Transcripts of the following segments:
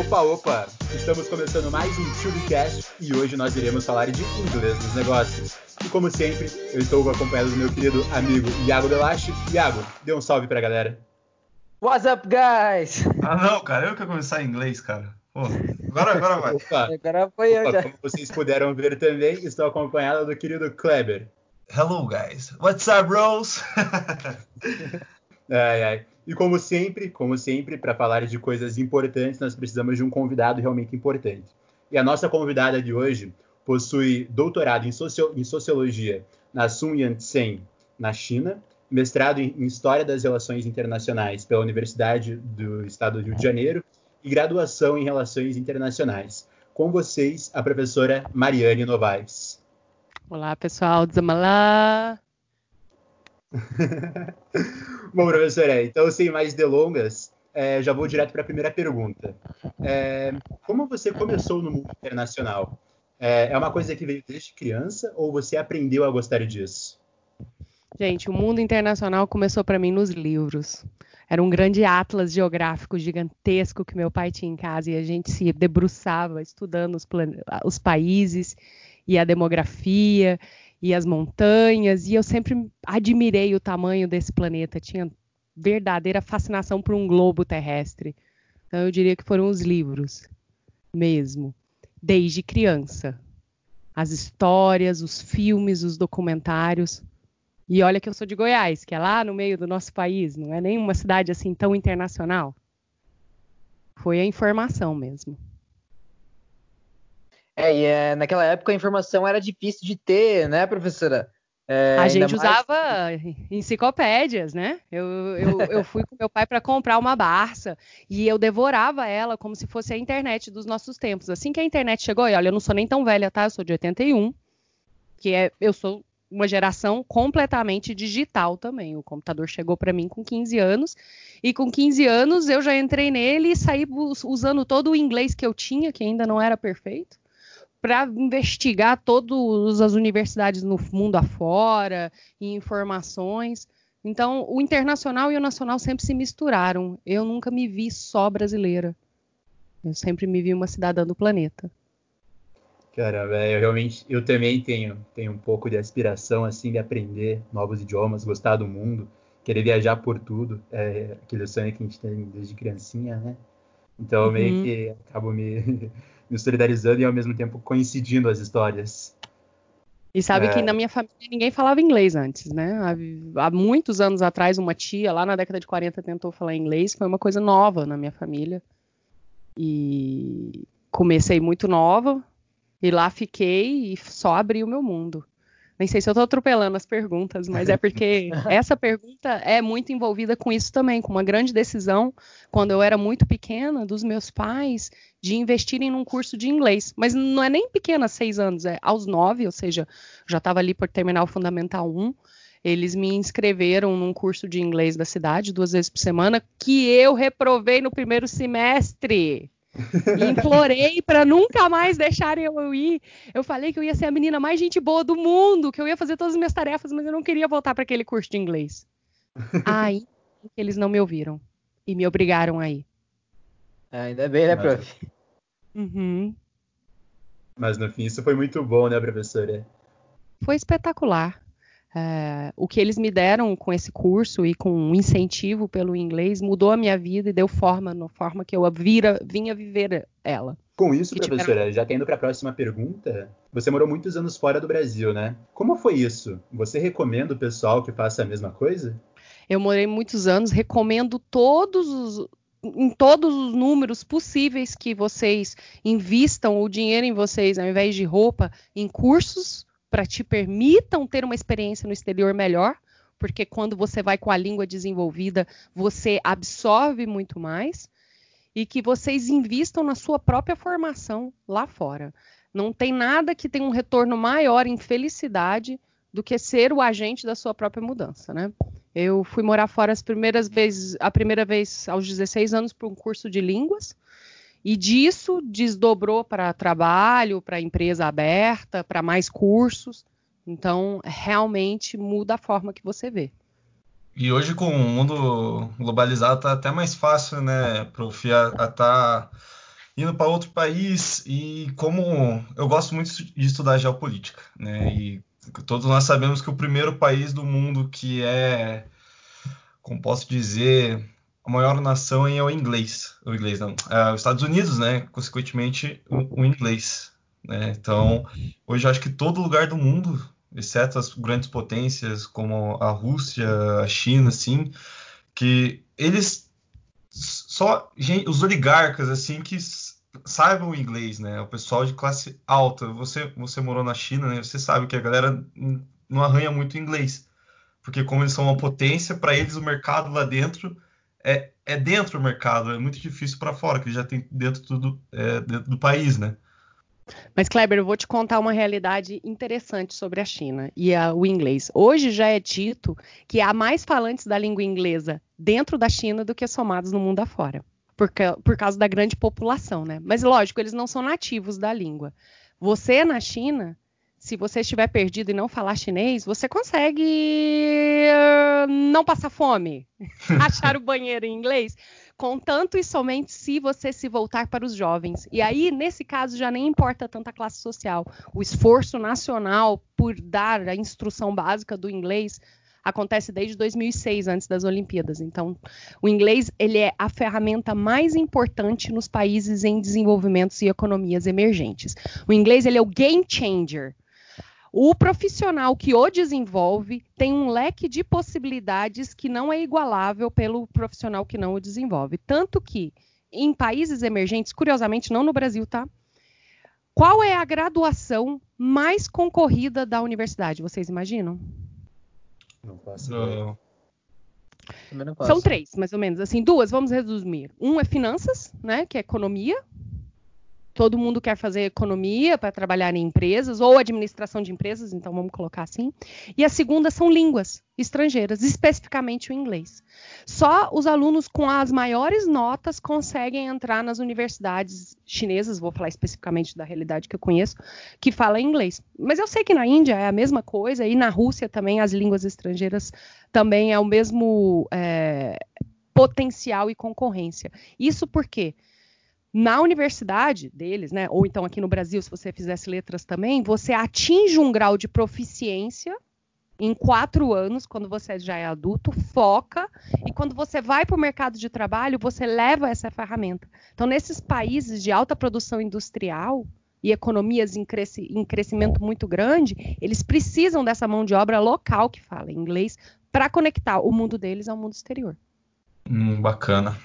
Opa, opa! Estamos começando mais um TubeCast e hoje nós iremos falar de inglês nos negócios. E como sempre, eu estou acompanhado do meu querido amigo Iago Delache. Iago, dê um salve pra galera. What's up, guys? Ah, não, cara, eu quero começar em inglês, cara. Pô, agora, agora vai. Opa, agora foi eu já. Como vocês puderam ver também, estou acompanhado do querido Kleber. Hello, guys. What's up, bros? ai, ai. E como sempre, como sempre, para falar de coisas importantes, nós precisamos de um convidado realmente importante. E a nossa convidada de hoje possui doutorado em, socio em sociologia na Sun Yat-sen, na China, mestrado em História das Relações Internacionais pela Universidade do Estado do Rio de Janeiro e graduação em Relações Internacionais. Com vocês, a professora Mariane Novaes. Olá, pessoal, Zamalá! Bom, professora, então sem mais delongas, é, já vou direto para a primeira pergunta. É, como você começou no mundo internacional? É, é uma coisa que veio desde criança ou você aprendeu a gostar disso? Gente, o mundo internacional começou para mim nos livros. Era um grande atlas geográfico gigantesco que meu pai tinha em casa e a gente se debruçava estudando os, os países e a demografia e as montanhas, e eu sempre admirei o tamanho desse planeta, tinha verdadeira fascinação por um globo terrestre. Então eu diria que foram os livros mesmo, desde criança. As histórias, os filmes, os documentários. E olha que eu sou de Goiás, que é lá no meio do nosso país, não é nem uma cidade assim tão internacional. Foi a informação mesmo. É, e é, naquela época a informação era difícil de ter, né, professora? É, a gente usava enciclopédias, né? Eu, eu, eu fui com meu pai para comprar uma Barça e eu devorava ela como se fosse a internet dos nossos tempos. Assim que a internet chegou, e olha, eu não sou nem tão velha, tá? Eu sou de 81, que é, eu sou uma geração completamente digital também. O computador chegou para mim com 15 anos e com 15 anos eu já entrei nele e saí usando todo o inglês que eu tinha, que ainda não era perfeito para investigar todas as universidades no mundo afora e informações. Então, o internacional e o nacional sempre se misturaram. Eu nunca me vi só brasileira. Eu sempre me vi uma cidadã do planeta. Caramba, é, eu realmente, eu também tenho, tenho um pouco de aspiração assim de aprender novos idiomas, gostar do mundo, querer viajar por tudo, é aquele sonho que a gente tem desde criancinha, né? Então, uhum. meio que acabo me me solidarizando e ao mesmo tempo coincidindo as histórias. E sabe é... que na minha família ninguém falava inglês antes, né? Há, há, muitos anos atrás, uma tia lá na década de 40 tentou falar inglês, foi uma coisa nova na minha família. E comecei muito nova, e lá fiquei e só abri o meu mundo. Nem sei se eu estou atropelando as perguntas, mas é porque essa pergunta é muito envolvida com isso também, com uma grande decisão, quando eu era muito pequena, dos meus pais, de investirem num curso de inglês. Mas não é nem pequena, seis anos, é aos nove, ou seja, já estava ali por terminar o Fundamental 1. Eles me inscreveram num curso de inglês da cidade, duas vezes por semana, que eu reprovei no primeiro semestre. E implorei para nunca mais deixarem eu ir. Eu falei que eu ia ser a menina mais gente boa do mundo, que eu ia fazer todas as minhas tarefas, mas eu não queria voltar para aquele curso de inglês. Aí eles não me ouviram e me obrigaram a ir. Ah, ainda bem, né, prof? Uhum. Mas no fim isso foi muito bom, né, professora? Foi espetacular. É, o que eles me deram com esse curso e com um incentivo pelo inglês mudou a minha vida e deu forma na forma que eu vira, vinha viver ela. Com isso, professora, tiveram... já tendo para a próxima pergunta, você morou muitos anos fora do Brasil, né? Como foi isso? Você recomenda o pessoal que faça a mesma coisa? Eu morei muitos anos, recomendo todos os, em todos os números possíveis que vocês invistam o dinheiro em vocês, ao invés de roupa, em cursos para te permitam ter uma experiência no exterior melhor, porque quando você vai com a língua desenvolvida, você absorve muito mais e que vocês invistam na sua própria formação lá fora. Não tem nada que tenha um retorno maior em felicidade do que ser o agente da sua própria mudança, né? Eu fui morar fora as primeiras vezes, a primeira vez aos 16 anos para um curso de línguas. E disso desdobrou para trabalho, para empresa aberta, para mais cursos. Então, realmente muda a forma que você vê. E hoje, com o mundo globalizado, tá até mais fácil, né, prof, a, a tá indo para outro país. E como eu gosto muito de estudar geopolítica, né, e todos nós sabemos que o primeiro país do mundo que é, como posso dizer, maior nação é o inglês. O inglês não, é os Estados Unidos, né, consequentemente o, o inglês. Né? Então, hoje acho que todo lugar do mundo exceto as grandes potências como a Rússia, a China, assim, que eles só gente, os oligarcas assim que saibam inglês, né? O pessoal de classe alta. Você você morou na China, né? Você sabe que a galera não arranha muito inglês, porque como eles são uma potência, para eles o mercado lá dentro é, é dentro do mercado, é muito difícil para fora, que já tem dentro tudo é, dentro do país, né? Mas, Kleber, eu vou te contar uma realidade interessante sobre a China e a, o inglês. Hoje já é dito que há mais falantes da língua inglesa dentro da China do que somados no mundo afora, por, por causa da grande população, né? Mas, lógico, eles não são nativos da língua. Você, na China, se você estiver perdido e não falar chinês, você consegue uh, não passar fome, achar o banheiro em inglês, contanto e somente se você se voltar para os jovens. E aí, nesse caso, já nem importa tanto a classe social. O esforço nacional por dar a instrução básica do inglês acontece desde 2006, antes das Olimpíadas. Então, o inglês ele é a ferramenta mais importante nos países em desenvolvimento e economias emergentes. O inglês ele é o game changer o profissional que o desenvolve tem um leque de possibilidades que não é igualável pelo profissional que não o desenvolve. Tanto que, em países emergentes, curiosamente, não no Brasil, tá? Qual é a graduação mais concorrida da universidade? Vocês imaginam? Não posso. Não. São três, mais ou menos. Assim, duas, vamos resumir. Um é finanças, né? Que é economia todo mundo quer fazer economia para trabalhar em empresas ou administração de empresas, então vamos colocar assim. E a segunda são línguas estrangeiras, especificamente o inglês. Só os alunos com as maiores notas conseguem entrar nas universidades chinesas, vou falar especificamente da realidade que eu conheço, que fala inglês. Mas eu sei que na Índia é a mesma coisa e na Rússia também as línguas estrangeiras também é o mesmo é, potencial e concorrência. Isso porque quê? Na universidade deles, né, ou então aqui no Brasil, se você fizesse letras também, você atinge um grau de proficiência em quatro anos, quando você já é adulto, foca, e quando você vai para o mercado de trabalho, você leva essa ferramenta. Então, nesses países de alta produção industrial e economias em, cresci em crescimento muito grande, eles precisam dessa mão de obra local que fala inglês para conectar o mundo deles ao mundo exterior. Hum, bacana.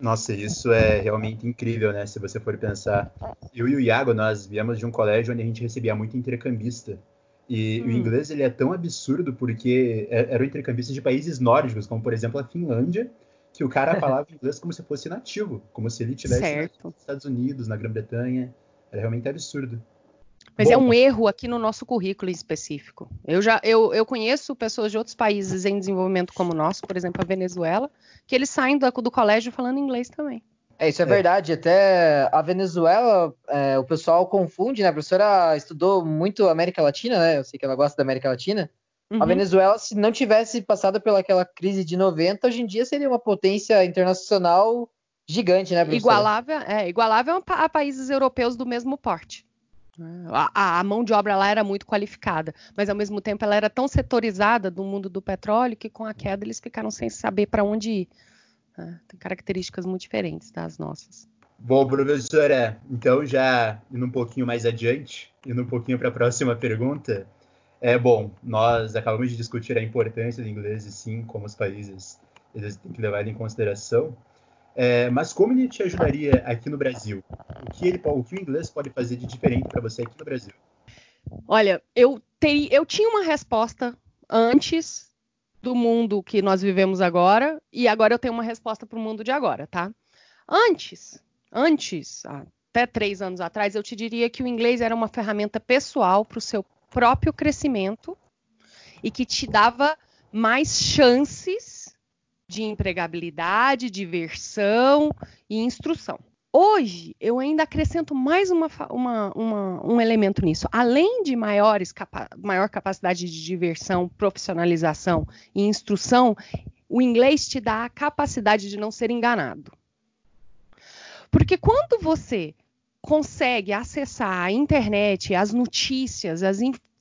Nossa, isso é realmente incrível, né? Se você for pensar. Eu e o Iago, nós viemos de um colégio onde a gente recebia muito intercambista. E hum. o inglês ele é tão absurdo porque é, eram intercambistas de países nórdicos, como por exemplo a Finlândia, que o cara falava inglês como se fosse nativo, como se ele estivesse nos Estados Unidos, na Grã-Bretanha. Era realmente absurdo. Mas é Bom, é um erro aqui no nosso currículo em específico. Eu já eu, eu conheço pessoas de outros países em desenvolvimento como o nosso, por exemplo, a Venezuela, que eles saem do, do colégio falando inglês também. É, isso é, é. verdade. Até a Venezuela, é, o pessoal confunde, né? A professora estudou muito América Latina, né? Eu sei que ela gosta da América Latina. Uhum. A Venezuela, se não tivesse passado pelaquela crise de 90, hoje em dia seria uma potência internacional gigante, né, professora? Igualável, é, igualável a países europeus do mesmo porte. A, a, mão de obra lá era muito qualificada, mas ao mesmo tempo ela era tão setorizada do mundo do petróleo que com a queda eles ficaram sem saber para onde ir. Né? Tem características muito diferentes das nossas. Bom, professora, então já indo um pouquinho mais adiante, indo um pouquinho para a próxima pergunta. É bom, nós acabamos de discutir a importância do inglês e sim, como os países eles têm que levar em consideração. É, mas como ele te ajudaria aqui no Brasil? O que, ele, o, que o inglês pode fazer de diferente para você aqui no Brasil? Olha, eu, eu tinha uma resposta antes do mundo que nós vivemos agora, e agora eu tenho uma resposta para o mundo de agora, tá? Antes, antes, até três anos atrás, eu te diria que o inglês era uma ferramenta pessoal para o seu próprio crescimento e que te dava mais chances de empregabilidade, diversão e instrução. Hoje, eu ainda acrescento mais uma, uma, uma, um elemento nisso. Além de maiores capa maior capacidade de diversão, profissionalização e instrução, o inglês te dá a capacidade de não ser enganado. Porque quando você consegue acessar a internet, as notícias, as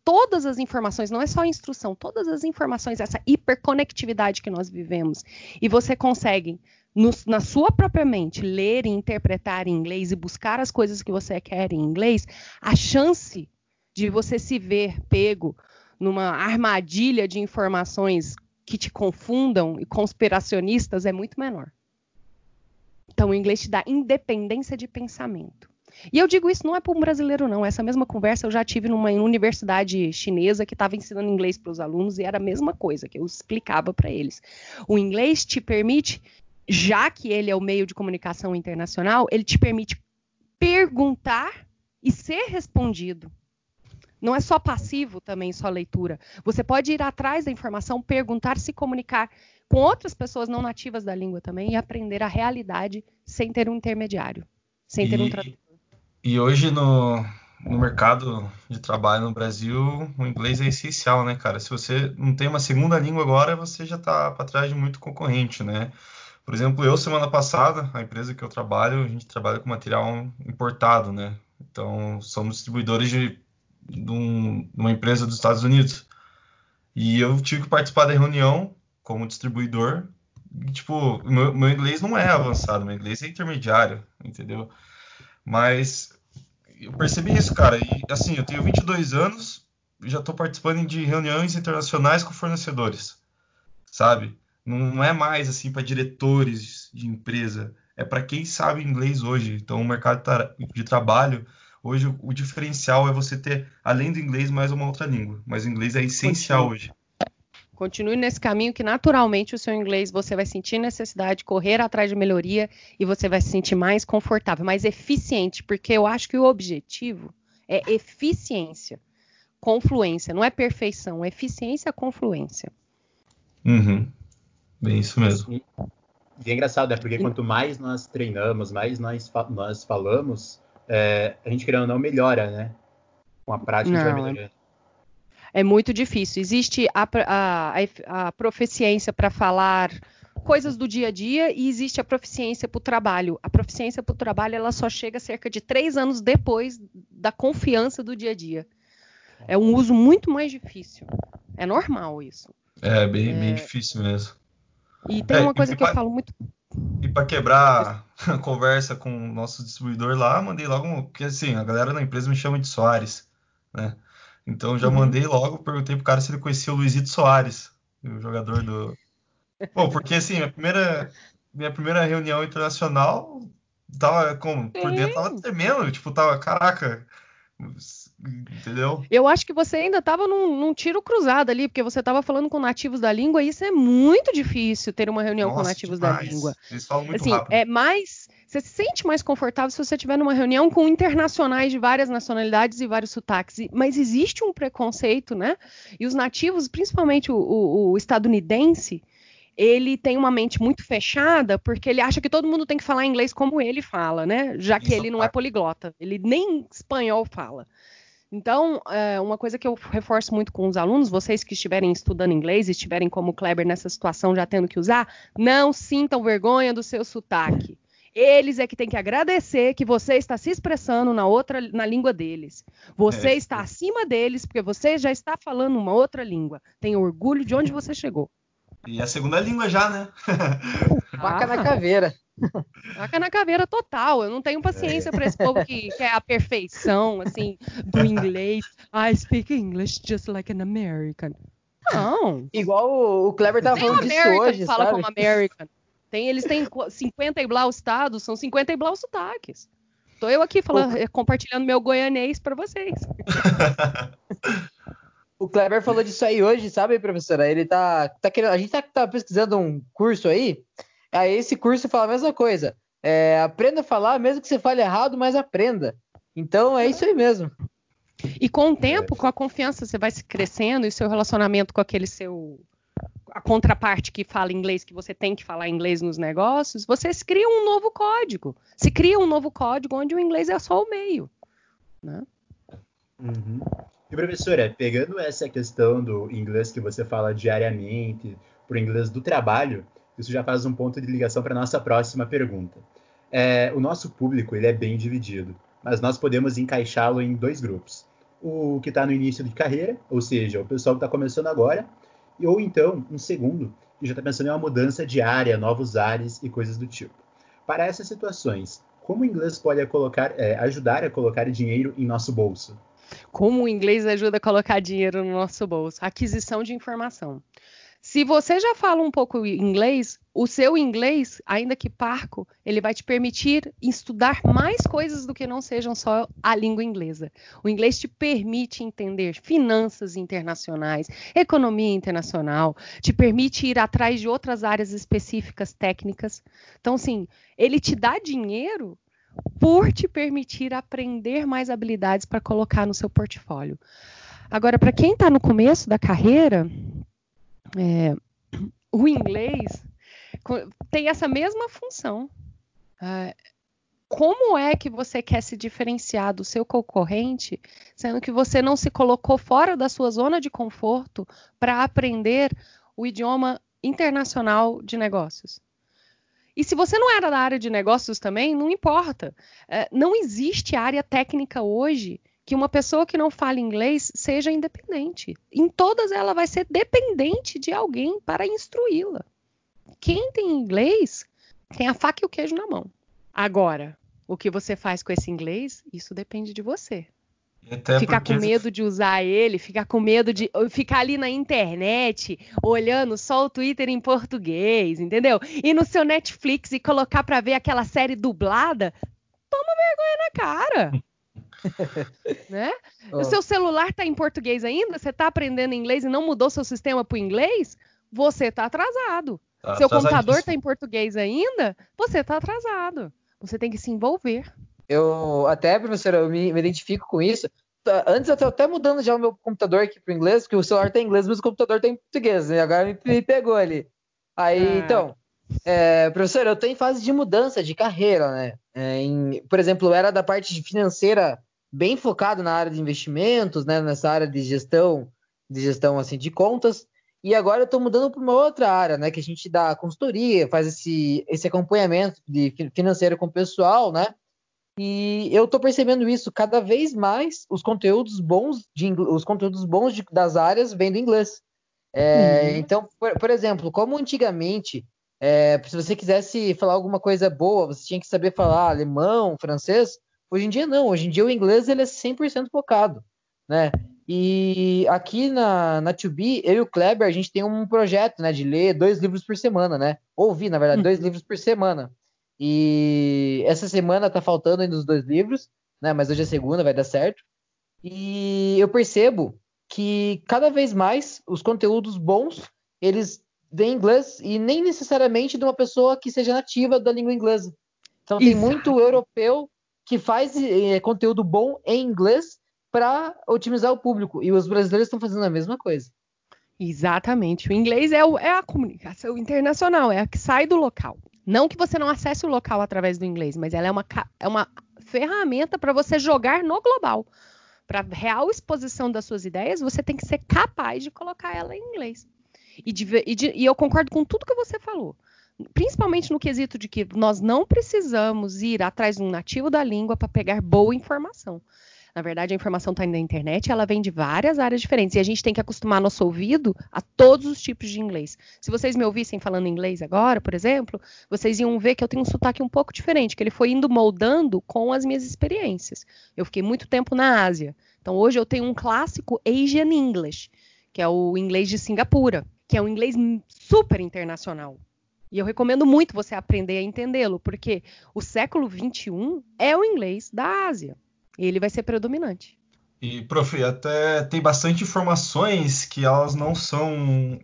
todas as informações, não é só a instrução, todas as informações, essa hiperconectividade que nós vivemos, e você consegue no, na sua própria mente, ler e interpretar em inglês e buscar as coisas que você quer em inglês, a chance de você se ver pego numa armadilha de informações que te confundam e conspiracionistas é muito menor. Então, o inglês te dá independência de pensamento. E eu digo isso não é para um brasileiro, não. Essa mesma conversa eu já tive numa universidade chinesa que estava ensinando inglês para os alunos e era a mesma coisa que eu explicava para eles. O inglês te permite já que ele é o meio de comunicação internacional, ele te permite perguntar e ser respondido. Não é só passivo também, só leitura. Você pode ir atrás da informação, perguntar, se comunicar com outras pessoas não nativas da língua também e aprender a realidade sem ter um intermediário, sem e, ter um tradutor. E hoje no, no mercado de trabalho no Brasil, o inglês é essencial, né, cara? Se você não tem uma segunda língua agora, você já está para trás de muito concorrente, né? Por exemplo, eu semana passada, a empresa que eu trabalho, a gente trabalha com material importado, né? Então, somos distribuidores de, de, um, de uma empresa dos Estados Unidos. E eu tive que participar da reunião como distribuidor. E, tipo, meu, meu inglês não é avançado, meu inglês é intermediário, entendeu? Mas eu percebi isso, cara. E assim, eu tenho 22 anos, já estou participando de reuniões internacionais com fornecedores, sabe? Não é mais assim para diretores de empresa, é para quem sabe inglês hoje. Então, o mercado de trabalho hoje o diferencial é você ter além do inglês mais uma outra língua, mas o inglês é essencial Continue. hoje. Continue nesse caminho que naturalmente o seu inglês você vai sentir necessidade de correr atrás de melhoria e você vai se sentir mais confortável, mais eficiente, porque eu acho que o objetivo é eficiência, confluência, não é perfeição, é eficiência, confluência. Uhum. Bem isso mesmo. E, é engraçado, é porque quanto mais nós treinamos, mais nós, nós falamos, é, a gente querendo ou não melhora, né? Com a prática não, a gente vai melhorando. É muito difícil. Existe a, a, a proficiência para falar coisas do dia a dia e existe a proficiência para o trabalho. A proficiência para o trabalho ela só chega cerca de três anos depois da confiança do dia a dia. É um uso muito mais difícil. É normal isso. É bem, é... bem difícil mesmo. E tem é, uma coisa que pra, eu falo muito. E para quebrar a conversa com o nosso distribuidor lá, mandei logo. Porque assim, a galera da empresa me chama de Soares, né? Então já uhum. mandei logo, perguntei pro cara se ele conhecia o Luizito Soares, o jogador do. Pô, porque assim, minha primeira, minha primeira reunião internacional tava como? Por dentro tava tremendo, tipo, tava, caraca, Entendeu? Eu acho que você ainda estava num, num, tiro cruzado ali, porque você estava falando com nativos da língua, e isso é muito difícil ter uma reunião Nossa, com nativos demais. da língua. Eles falam muito assim, rápido. É mais. Você se sente mais confortável se você estiver numa reunião com internacionais de várias nacionalidades e vários sotaques. Mas existe um preconceito, né? E os nativos, principalmente o, o, o estadunidense, ele tem uma mente muito fechada porque ele acha que todo mundo tem que falar inglês como ele fala, né? Já que Isso ele não é poliglota, ele nem espanhol fala. Então, é, uma coisa que eu reforço muito com os alunos, vocês que estiverem estudando inglês e estiverem como Kleber nessa situação já tendo que usar, não sintam vergonha do seu sotaque. Eles é que têm que agradecer que você está se expressando na outra na língua deles. Você é. está acima deles porque você já está falando uma outra língua. Tenha orgulho de onde você chegou. E a segunda língua já, né? Vaca na caveira. Vaca na caveira total. Eu não tenho paciência para esse povo que quer a perfeição, assim, do inglês. I speak English just like an American. Não. Igual o Kleber tava falando disso American hoje, fala sabe? como American. Tem, eles têm 50 e blau estados, são 50 e blau sotaques. Tô eu aqui falando, o... compartilhando meu goianês para vocês. o Kleber falou disso aí hoje, sabe, professora? Ele tá, tá querendo, a gente tá, tá pesquisando um curso aí Aí esse curso fala a mesma coisa. É, aprenda a falar, mesmo que você fale errado, mas aprenda. Então é isso aí mesmo. E com o tempo, com a confiança, você vai se crescendo e seu relacionamento com aquele seu a contraparte que fala inglês, que você tem que falar inglês nos negócios, vocês criam um novo código. Se cria um novo código onde o inglês é só o meio. Né? Uhum. E professora, pegando essa questão do inglês que você fala diariamente, para o inglês do trabalho, isso já faz um ponto de ligação para a nossa próxima pergunta. É, o nosso público ele é bem dividido, mas nós podemos encaixá-lo em dois grupos. O que está no início de carreira, ou seja, o pessoal que está começando agora, ou então um segundo, que já está pensando em uma mudança de área, novos ares e coisas do tipo. Para essas situações, como o inglês pode colocar, é, ajudar a colocar dinheiro em nosso bolso? Como o inglês ajuda a colocar dinheiro no nosso bolso? Aquisição de informação. Se você já fala um pouco inglês, o seu inglês, ainda que parco, ele vai te permitir estudar mais coisas do que não sejam só a língua inglesa. O inglês te permite entender finanças internacionais, economia internacional, te permite ir atrás de outras áreas específicas técnicas. Então, sim, ele te dá dinheiro por te permitir aprender mais habilidades para colocar no seu portfólio. Agora, para quem está no começo da carreira, é, o inglês tem essa mesma função. É, como é que você quer se diferenciar do seu concorrente, sendo que você não se colocou fora da sua zona de conforto para aprender o idioma internacional de negócios? E se você não era da área de negócios também, não importa. É, não existe área técnica hoje que uma pessoa que não fala inglês seja independente. Em todas ela vai ser dependente de alguém para instruí-la. Quem tem inglês tem a faca e o queijo na mão. Agora, o que você faz com esse inglês, isso depende de você. Ficar porque... com medo de usar ele, ficar com medo de ficar ali na internet olhando só o Twitter em português, entendeu? E no seu Netflix e colocar para ver aquela série dublada, toma vergonha na cara. né? Oh. O seu celular está em português ainda? Você está aprendendo inglês e não mudou seu sistema para o inglês? Você está atrasado. Tá seu computador está em português ainda? Você está atrasado. Você tem que se envolver. Eu até, professora, eu me, me identifico com isso. Tá, antes eu estou até mudando já o meu computador aqui para o inglês, porque o celular tem inglês, mas o computador tem português. Né? Agora me, me pegou ali. Aí, ah. então, é, professor, eu estou em fase de mudança de carreira, né? É, em, por exemplo, eu era da parte financeira bem focado na área de investimentos, né, nessa área de gestão, de gestão assim de contas. E agora eu estou mudando para uma outra área, né, que a gente dá consultoria, faz esse, esse acompanhamento de financeiro com o pessoal, né? E eu estou percebendo isso cada vez mais. Os conteúdos bons de os conteúdos bons de, das áreas vêm do inglês. É, uhum. Então, por, por, exemplo, como antigamente, é, se você quisesse falar alguma coisa boa, você tinha que saber falar alemão, francês. Hoje em dia não, hoje em dia o inglês ele é 100% focado, né? E aqui na, na 2B, eu e o Kleber, a gente tem um projeto, né, de ler dois livros por semana, né? Ouvir, na verdade, dois uhum. livros por semana. E essa semana tá faltando ainda os dois livros, né? Mas hoje é segunda, vai dar certo. E eu percebo que cada vez mais os conteúdos bons, eles vêm em inglês e nem necessariamente de uma pessoa que seja nativa da língua inglesa. Então tem Exato. muito europeu que faz é, conteúdo bom em inglês para otimizar o público. E os brasileiros estão fazendo a mesma coisa. Exatamente. O inglês é, o, é, a comunicação internacional, é a que sai do local. Não que você não acesse o local através do inglês, mas ela é uma, é uma ferramenta para você jogar no global. Para real exposição das suas ideias, você tem que ser capaz de colocar ela em inglês. E, de, e, de, e eu concordo com tudo que você falou principalmente no quesito de que nós não precisamos ir atrás de um nativo da língua para pegar boa informação. Na verdade, a informação está na internet, ela vem de várias áreas diferentes e a gente tem que acostumar nosso ouvido a todos os tipos de inglês. Se vocês me ouvissem falando inglês agora, por exemplo, vocês iam ver que eu tenho um sotaque um pouco diferente, que ele foi indo moldando com as minhas experiências. Eu fiquei muito tempo na Ásia. Então, hoje eu tenho um clássico Asian English, que é o inglês de Singapura, que é um inglês super internacional. E eu recomendo muito você aprender a entendê-lo, porque o século XXI é o inglês da Ásia. E ele vai ser predominante. E, prof, até tem bastante informações que elas não são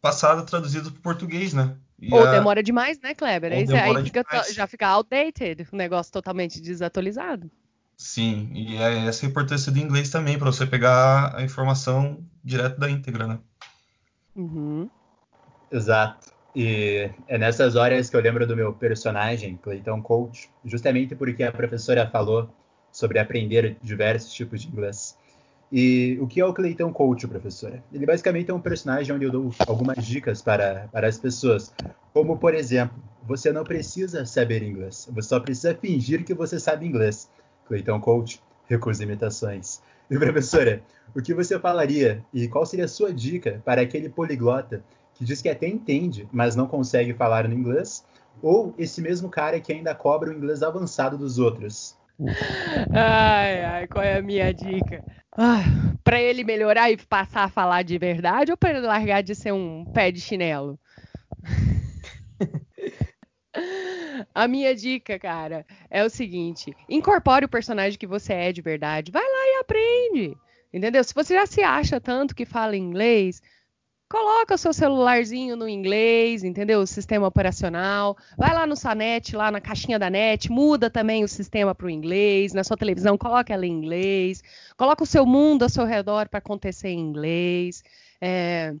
passadas traduzidas para o português, né? E Ou a... demora demais, né, Kleber? Aí, aí fica, já fica outdated, o negócio totalmente desatualizado. Sim, e é essa a importância do inglês também, para você pegar a informação direto da íntegra, né? Uhum. Exato. E é nessas horas que eu lembro do meu personagem, Cleiton Coach, justamente porque a professora falou sobre aprender diversos tipos de inglês. E o que é o Cleiton Coach, professora? Ele basicamente é um personagem onde eu dou algumas dicas para, para as pessoas. Como, por exemplo, você não precisa saber inglês, você só precisa fingir que você sabe inglês. Cleiton Coach, recusa imitações. E, professora, o que você falaria e qual seria a sua dica para aquele poliglota que diz que até entende, mas não consegue falar no inglês? Ou esse mesmo cara que ainda cobra o inglês avançado dos outros? Ai, ai, qual é a minha dica? Para ele melhorar e passar a falar de verdade ou para ele largar de ser um pé de chinelo? A minha dica, cara, é o seguinte: incorpore o personagem que você é de verdade. Vai lá e aprende. Entendeu? Se você já se acha tanto que fala inglês, coloca o seu celularzinho no inglês, entendeu? O sistema operacional. Vai lá no Sanet, lá na caixinha da net, muda também o sistema para o inglês. Na sua televisão, coloca ela em inglês. Coloca o seu mundo ao seu redor para acontecer em inglês. É,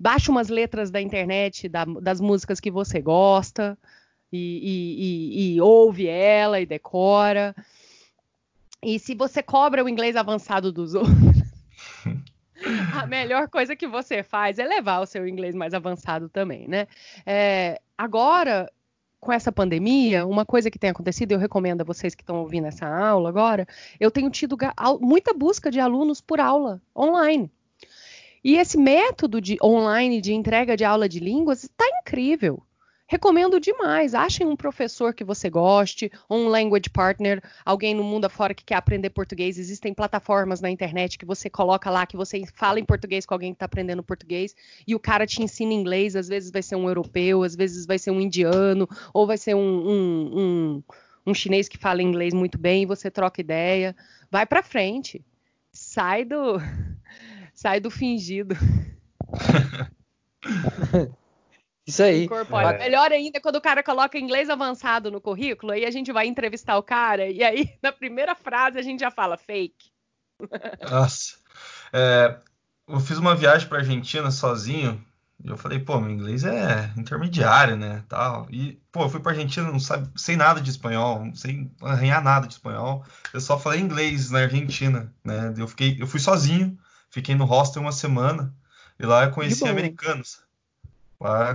baixa umas letras da internet da, das músicas que você gosta e, e, e, ouve ela e decora. E se você cobra o inglês avançado dos outros, a melhor coisa que você faz é levar o seu inglês mais avançado também, né? É, agora, com essa pandemia, uma coisa que tem acontecido, eu recomendo a vocês que estão ouvindo essa aula agora, eu tenho tido muita busca de alunos por aula online. E esse método de online de entrega de aula de línguas está incrível. Recomendo demais. Achem um professor que você goste, um language partner, alguém no mundo afora que quer aprender português. Existem plataformas na internet que você coloca lá, que você fala em português com alguém que está aprendendo português, e o cara te ensina inglês. Às vezes vai ser um europeu, às vezes vai ser um indiano, ou vai ser um, um, um, um chinês que fala inglês muito bem, e você troca ideia. Vai para frente. Sai do. Sai do fingido. Isso aí. Incorpora. É. Melhor ainda quando o cara coloca inglês avançado no currículo, aí a gente vai entrevistar o cara, e aí na primeira frase a gente já fala fake. Nossa. É, eu fiz uma viagem para Argentina sozinho, e eu falei, pô, meu inglês é intermediário, né, tal. E, pô, eu fui pra Argentina, não sabe, sem nada de espanhol, sem arranhar nada de espanhol. Eu só falei inglês na Argentina, né? Eu fiquei, eu fui sozinho, fiquei no hostel uma semana, e lá eu conheci americanos.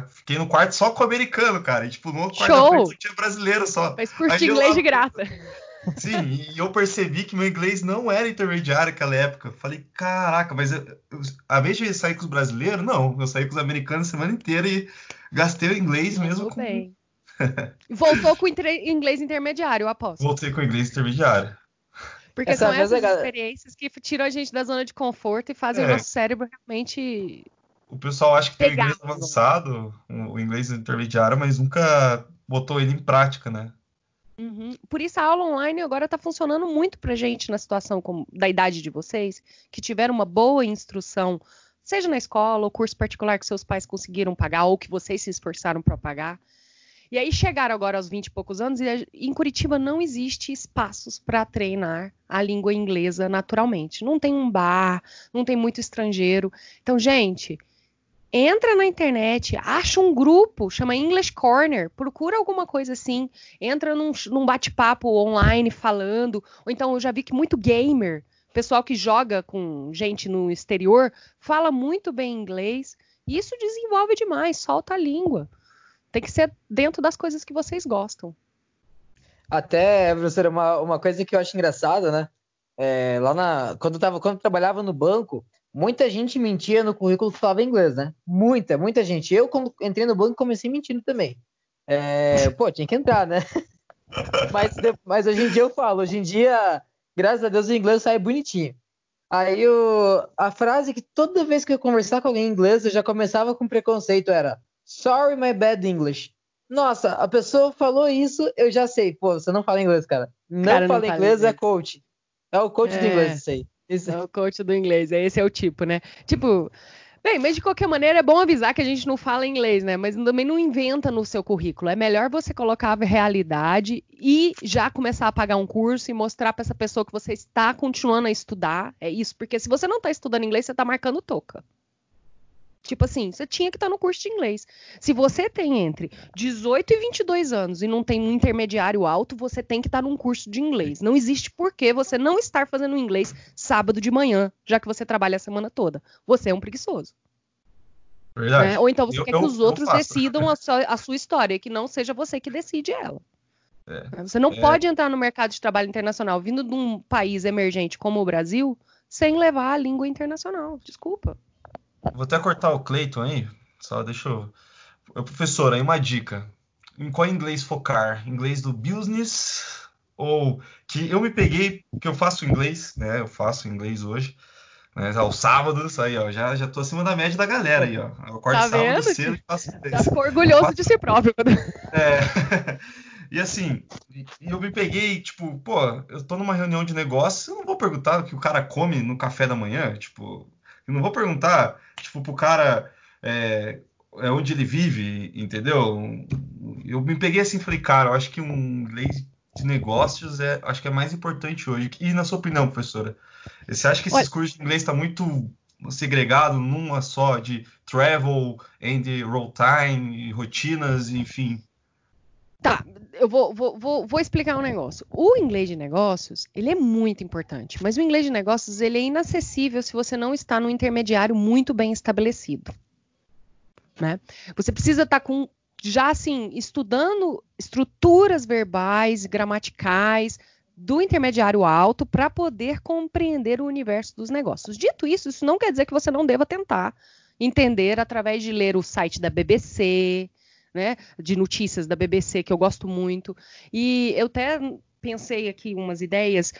Fiquei no quarto só com o americano, cara. E, tipo, no outro quarto Show. frente tinha brasileiro só. Mas curte inglês de graça. Sim, e eu percebi que meu inglês não era intermediário naquela época. Falei, caraca, mas eu, eu, a vez de sair com os brasileiros, não. Eu saí com os americanos a semana inteira e gastei o inglês mesmo. Tudo com... bem. Voltou com inglês intermediário, eu aposto. Voltei com inglês intermediário. Porque Essa são essas experiências que tiram a gente da zona de conforto e fazem é. o nosso cérebro realmente o pessoal acha que tem o inglês avançado, o inglês intermediário, mas nunca botou ele em prática, né? Uhum. Por isso a aula online agora está funcionando muito para gente na situação como, da idade de vocês, que tiveram uma boa instrução, seja na escola ou curso particular que seus pais conseguiram pagar ou que vocês se esforçaram para pagar. E aí chegaram agora aos 20 e poucos anos e em Curitiba não existe espaços para treinar a língua inglesa naturalmente. Não tem um bar, não tem muito estrangeiro. Então, gente, entra na internet, acha um grupo, chama English Corner, procura alguma coisa assim, entra num, num bate-papo online falando, ou então eu já vi que muito gamer, pessoal que joga com gente no exterior, fala muito bem inglês, e isso desenvolve demais, solta a língua. Tem que ser dentro das coisas que vocês gostam. Até, professora, uma, uma coisa que eu acho engraçada, né? É, lá na, quando, eu tava, quando eu trabalhava no banco, muita gente mentia no currículo que falava inglês, né? Muita, muita gente. Eu, quando entrei no banco, comecei mentindo também. É, pô, tinha que entrar, né? mas, mas hoje em dia eu falo, hoje em dia, graças a Deus, o inglês sai bonitinho. Aí a frase que toda vez que eu conversar com alguém em inglês, eu já começava com preconceito era Sorry, my bad English. Nossa, a pessoa falou isso, eu já sei. Pô, você não fala inglês, cara. Não cara, fala não inglês, é coach. É o coach é... do inglês, isso aí. Esse é o coach do inglês, esse é o tipo, né? Tipo, bem, mas de qualquer maneira é bom avisar que a gente não fala inglês, né? Mas também não inventa no seu currículo. É melhor você colocar a realidade e já começar a pagar um curso e mostrar para essa pessoa que você está continuando a estudar. É isso, porque se você não está estudando inglês, você está marcando toca. Tipo assim, você tinha que estar tá no curso de inglês. Se você tem entre 18 e 22 anos e não tem um intermediário alto, você tem que estar tá num curso de inglês. Não existe por que você não estar fazendo inglês sábado de manhã, já que você trabalha a semana toda. Você é um preguiçoso. Verdade. Né? Ou então você eu, quer que eu, os outros decidam a sua, a sua, história, que não seja você que decide ela. É, você não é... pode entrar no mercado de trabalho internacional vindo de um país emergente como o Brasil sem levar a língua internacional. Desculpa. Vou até cortar o Cleiton aí. Só deixa eu. Professor, aí uma dica. Em qual inglês focar? Inglês do business? Ou que eu me peguei, que eu faço inglês, né? Eu faço inglês hoje. Né, aos sábados, aí, ó, já, já tô acima da média da galera aí, ó. Eu acordo tá sábado cedo e faço inglês. Já ficou orgulhoso de si próprio. É. E assim, eu me peguei, tipo, pô, eu tô numa reunião de negócio, eu não vou perguntar o que o cara come no café da manhã, tipo, eu não vou perguntar, tipo, pro cara é, é onde ele vive, entendeu? Eu me peguei assim e falei, cara, eu acho que um inglês de negócios é, acho que é mais importante hoje. E na sua opinião, professora, você acha que esses Olha... cursos de inglês estão tá muito segregado numa só de travel and roll time, rotinas, enfim? Tá, eu vou, vou, vou, vou, explicar um negócio. O inglês de negócios, ele é muito importante, mas o inglês de negócios, ele é inacessível se você não está no intermediário muito bem estabelecido. Né? Você precisa estar com, já assim, estudando estruturas verbais, gramaticais, do intermediário alto para poder compreender o universo dos negócios. Dito isso, isso não quer dizer que você não deva tentar entender através de ler o site da BBC, né, de notícias da BBC, que eu gosto muito. E eu até pensei aqui umas ideias.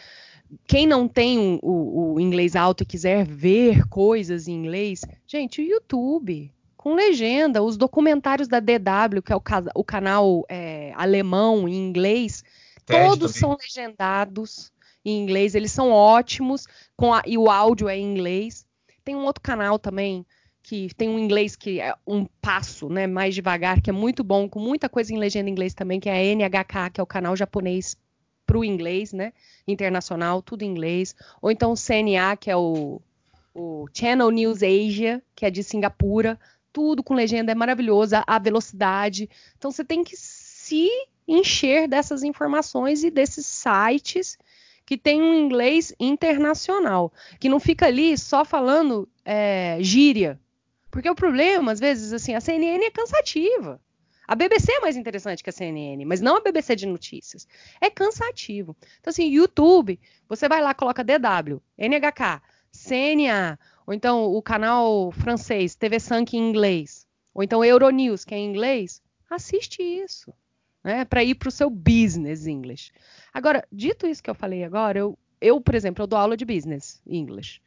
Quem não tem o, o inglês alto e quiser ver coisas em inglês, gente, o YouTube com legenda, os documentários da DW, que é o, o canal é, alemão em inglês, TED todos também. são legendados em inglês, eles são ótimos, a, e o áudio é em inglês. Tem um outro canal também que tem um inglês que é um passo, né, mais devagar, que é muito bom, com muita coisa em legenda em inglês também, que é a NHK, que é o canal japonês para o inglês, né, internacional, tudo em inglês. Ou então o CNA, que é o, o Channel News Asia, que é de Singapura, tudo com legenda, é maravilhosa, a velocidade. Então você tem que se encher dessas informações e desses sites que tem um inglês internacional, que não fica ali só falando é, gíria, porque o problema, às vezes, assim, a CNN é cansativa. A BBC é mais interessante que a CNN, mas não a BBC de notícias. É cansativo. Então, assim, YouTube, você vai lá, coloca DW, NHK, CNA, ou então o canal francês, TV 5 em inglês, ou então Euronews, que é em inglês, assiste isso, né, para ir para o seu business English. Agora, dito isso que eu falei agora, eu, eu, por exemplo, eu dou aula de business English.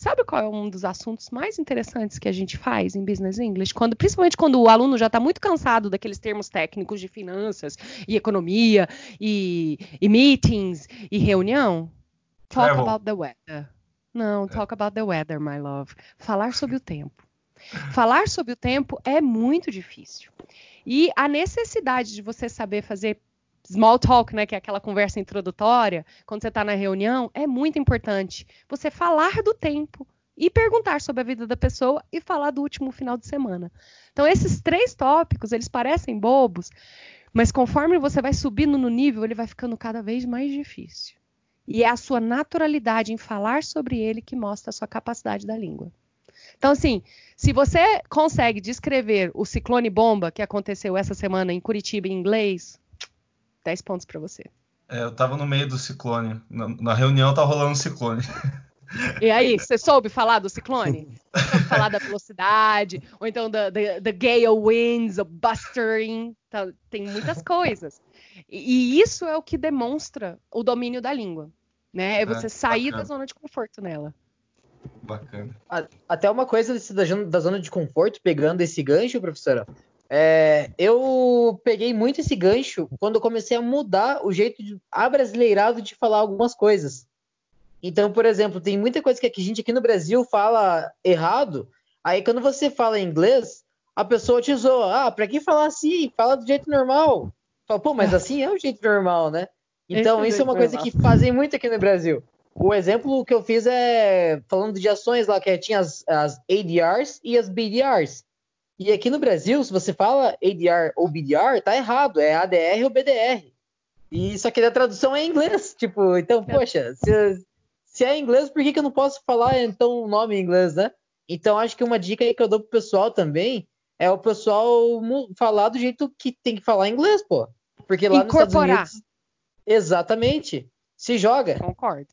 Sabe qual é um dos assuntos mais interessantes que a gente faz em Business English? Quando, principalmente quando o aluno já está muito cansado daqueles termos técnicos de finanças e economia e, e meetings e reunião. Talk about the weather. Não, é. talk about the weather, my love. Falar sobre o tempo. Falar sobre o tempo é muito difícil. E a necessidade de você saber fazer small talk, né, que é aquela conversa introdutória, quando você está na reunião, é muito importante. Você falar do tempo e perguntar sobre a vida da pessoa e falar do último final de semana. Então, esses três tópicos, eles parecem bobos, mas conforme você vai subindo no nível, ele vai ficando cada vez mais difícil. E é a sua naturalidade em falar sobre ele que mostra a sua capacidade da língua. Então, assim, se você consegue descrever o ciclone bomba que aconteceu essa semana em Curitiba em inglês, 10 pontos para você. É, eu tava no meio do ciclone. Na, na reunião tá rolando um ciclone. E aí, você soube falar do ciclone? Soube falar da velocidade, ou então da gale winds, o bustering, tá, tem muitas coisas. E, e, isso é o que demonstra o domínio da língua, né? É você é, sair bacana. da zona de conforto nela. Bacana. Até uma coisa da, da zona de conforto, pegando esse gancho, professora, é, eu peguei muito esse gancho quando eu comecei a mudar o jeito de, abrasileirado de falar algumas coisas. Então, por exemplo, tem muita coisa que a gente aqui no Brasil fala errado. Aí, quando você fala em inglês, a pessoa te zoa. Ah, pra que falar assim? Fala do jeito normal. Fala, pô, mas assim é o jeito normal, né? Então, isso é uma coisa que fazem muito aqui no Brasil. o exemplo que eu fiz é falando de ações lá, que tinha as, as ADRs e as BDRs. E aqui no Brasil, se você fala ADR ou BDR, tá errado, é ADR ou BDR. E só que a tradução é em inglês, tipo, então, é. poxa, se, se é em inglês, por que, que eu não posso falar então o nome em inglês, né? Então, acho que uma dica aí que eu dou pro pessoal também é o pessoal falar do jeito que tem que falar em inglês, pô. Porque lá Incorporar. nos Estados Unidos. Exatamente. Se joga. Concordo.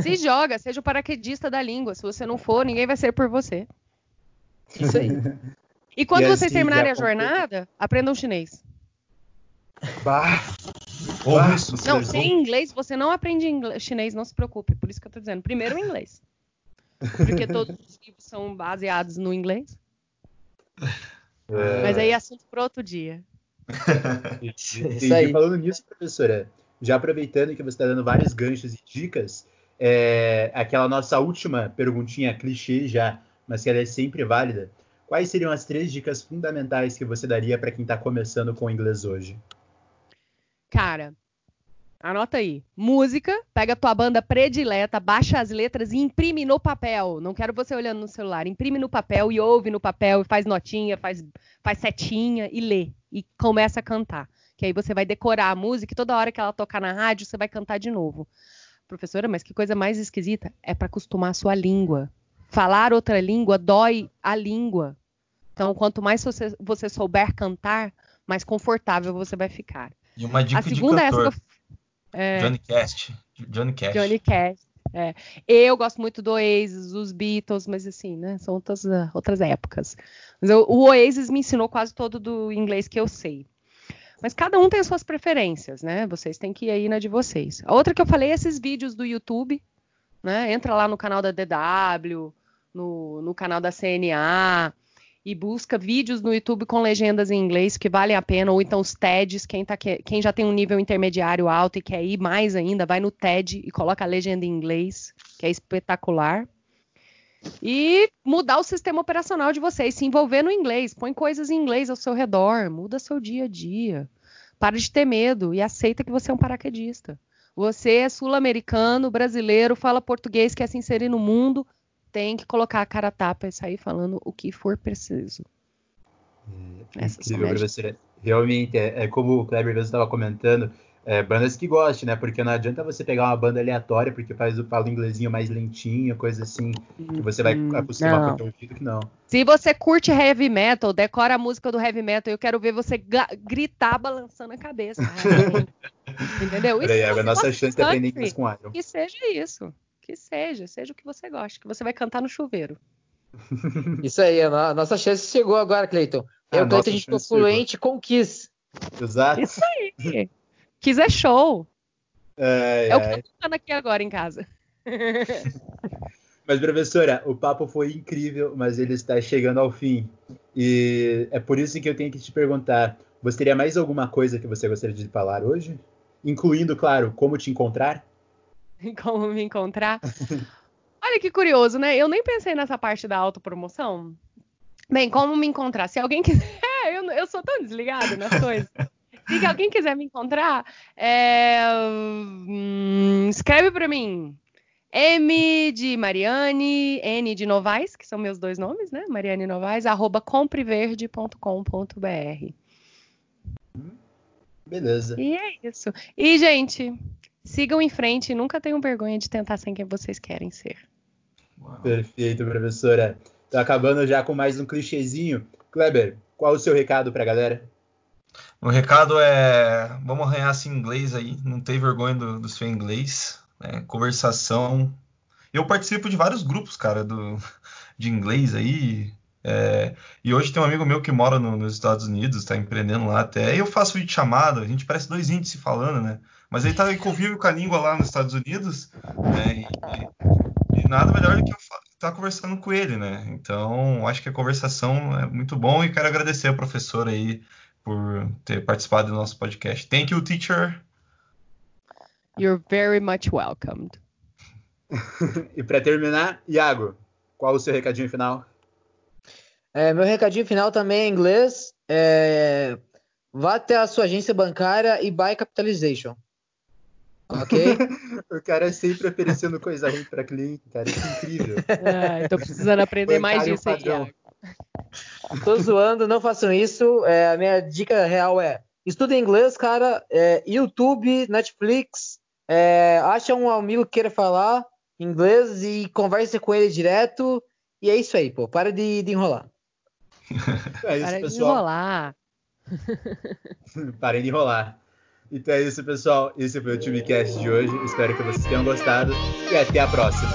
Se joga, seja o paraquedista da língua. Se você não for, ninguém vai ser por você. Isso aí. E quando e vocês assim, terminarem a jornada, aprendam chinês. Bah. bah. Não, sem inglês, você não aprende inglês, chinês, não se preocupe. Por isso que eu tô dizendo. Primeiro o inglês. Porque todos os livros são baseados no inglês. É... Mas aí é assunto para outro dia. e, falando nisso, professora, já aproveitando que você está dando vários ganchos e dicas, é, aquela nossa última perguntinha clichê já, mas que ela é sempre válida. Quais seriam as três dicas fundamentais que você daria para quem está começando com o inglês hoje? Cara, Anota aí. Música, pega tua banda predileta, baixa as letras e imprime no papel. Não quero você olhando no celular. Imprime no papel e ouve no papel, e faz notinha, faz, faz setinha e lê. E começa a cantar. Que aí você vai decorar a música e toda hora que ela tocar na rádio, você vai cantar de novo. Professora, mas que coisa mais esquisita? É para acostumar a sua língua. Falar outra língua dói a língua. Então, quanto mais você, você souber cantar, mais confortável você vai ficar. E uma dica a segunda de cantor. É essa eu é. Johnny Cast. Johnny Cash. Johnny Cash. É. Eu gosto muito do Oasis, dos Beatles, mas assim, né? São outras, uh, outras épocas. Mas eu, o Oasis me ensinou quase todo do inglês que eu sei. Mas cada um tem as suas preferências, né? Vocês têm que ir aí na de vocês. A outra que eu falei é esses vídeos do YouTube, né? Entra lá no canal da DW, no, no canal da CNA, e busca vídeos no YouTube com legendas em inglês que valem a pena, ou então os TEDs, quem, tá, quem já tem um nível intermediário alto e quer ir mais ainda, vai no TED e coloca a legenda em inglês, que é espetacular. E mudar o sistema operacional de vocês, se envolver no inglês, põe coisas em inglês ao seu redor, muda seu dia a dia. Para de ter medo e aceita que você é um paraquedista. Você é sul-americano, brasileiro, fala português, quer se inserir no mundo, tem que colocar a cara a tapa e sair falando o que for preciso. É, incrível, professora. Realmente, é, é, como o Kleber mesmo estava comentando, é, bandas que gostem, né? Porque não adianta você pegar uma banda aleatória porque faz o fala inglesinho mais lentinho, coisa assim, que você vai hum, acostumar com o ouvido que não. Se você curte heavy metal, decora a música do heavy metal, eu quero ver você gritar balançando a cabeça. Entendeu? Isso aí, a nossa chance de aprender inglês com Iron. Que seja isso. Que seja, seja o que você gosta, que você vai cantar no chuveiro. Isso aí, a nossa chance chegou agora, Cleiton. Ah, Eu, Cleiton, a gente ficou fluente com Kiss. Exato. Isso aí. Kiss é show. É, é o que eu tô falando aqui agora em casa. Mas, professora, o papo foi incrível, mas ele está chegando ao fim. E é por isso que eu tenho que te perguntar: você teria mais alguma coisa que você gostaria de falar hoje? Incluindo, claro, como te encontrar? como me encontrar. Olha que curioso, né? Eu nem pensei nessa parte da autopromoção. Bem, como me encontrar? Se alguém quiser. eu, eu sou tão desligada nas coisas. Se alguém quiser me encontrar, é, hum, escreve para mim. M de Mariane, N de Novaes, que são meus dois nomes, né? Mariane Novaes, arroba compreverde.com.br. Beleza. E é isso. E, gente, Sigam em frente e nunca tenham vergonha de tentar ser quem vocês querem ser. Uau. Perfeito, professora. Tô acabando já com mais um clichêzinho. Kleber, qual o seu recado para a galera? O recado é: vamos arranhar esse inglês aí, não tem vergonha do, do seu inglês. Né? Conversação. Eu participo de vários grupos, cara, do, de inglês aí. É, e hoje tem um amigo meu que mora no, nos Estados Unidos, está empreendendo lá até. Eu faço vídeo chamada, a gente parece dois índices falando, né? Mas ele tá em convívio com a língua lá nos Estados Unidos, né? E, e nada melhor do que eu estar tá conversando com ele, né? Então, acho que a conversação é muito bom e quero agradecer a professora aí por ter participado do nosso podcast. Thank you, teacher. You're very much welcomed. e para terminar, Iago, qual o seu recadinho final? É, meu recadinho final também é em inglês. É, vá até a sua agência bancária e buy capitalization. Ok? o cara sempre oferecendo coisa ruim para cliente, cara. Isso é incrível. Ah, tô precisando aprender mais disso aí. Tô zoando, não façam isso. É, a minha dica real é estuda inglês, cara. É, YouTube, Netflix. É, acha um amigo que queira falar inglês e converse com ele direto. E é isso aí, pô. Para de, de enrolar. É isso, Para pessoal. de enrolar. Parem de enrolar. Então é isso, pessoal. Esse foi o TubeCast de hoje. Espero que vocês tenham gostado e até a próxima.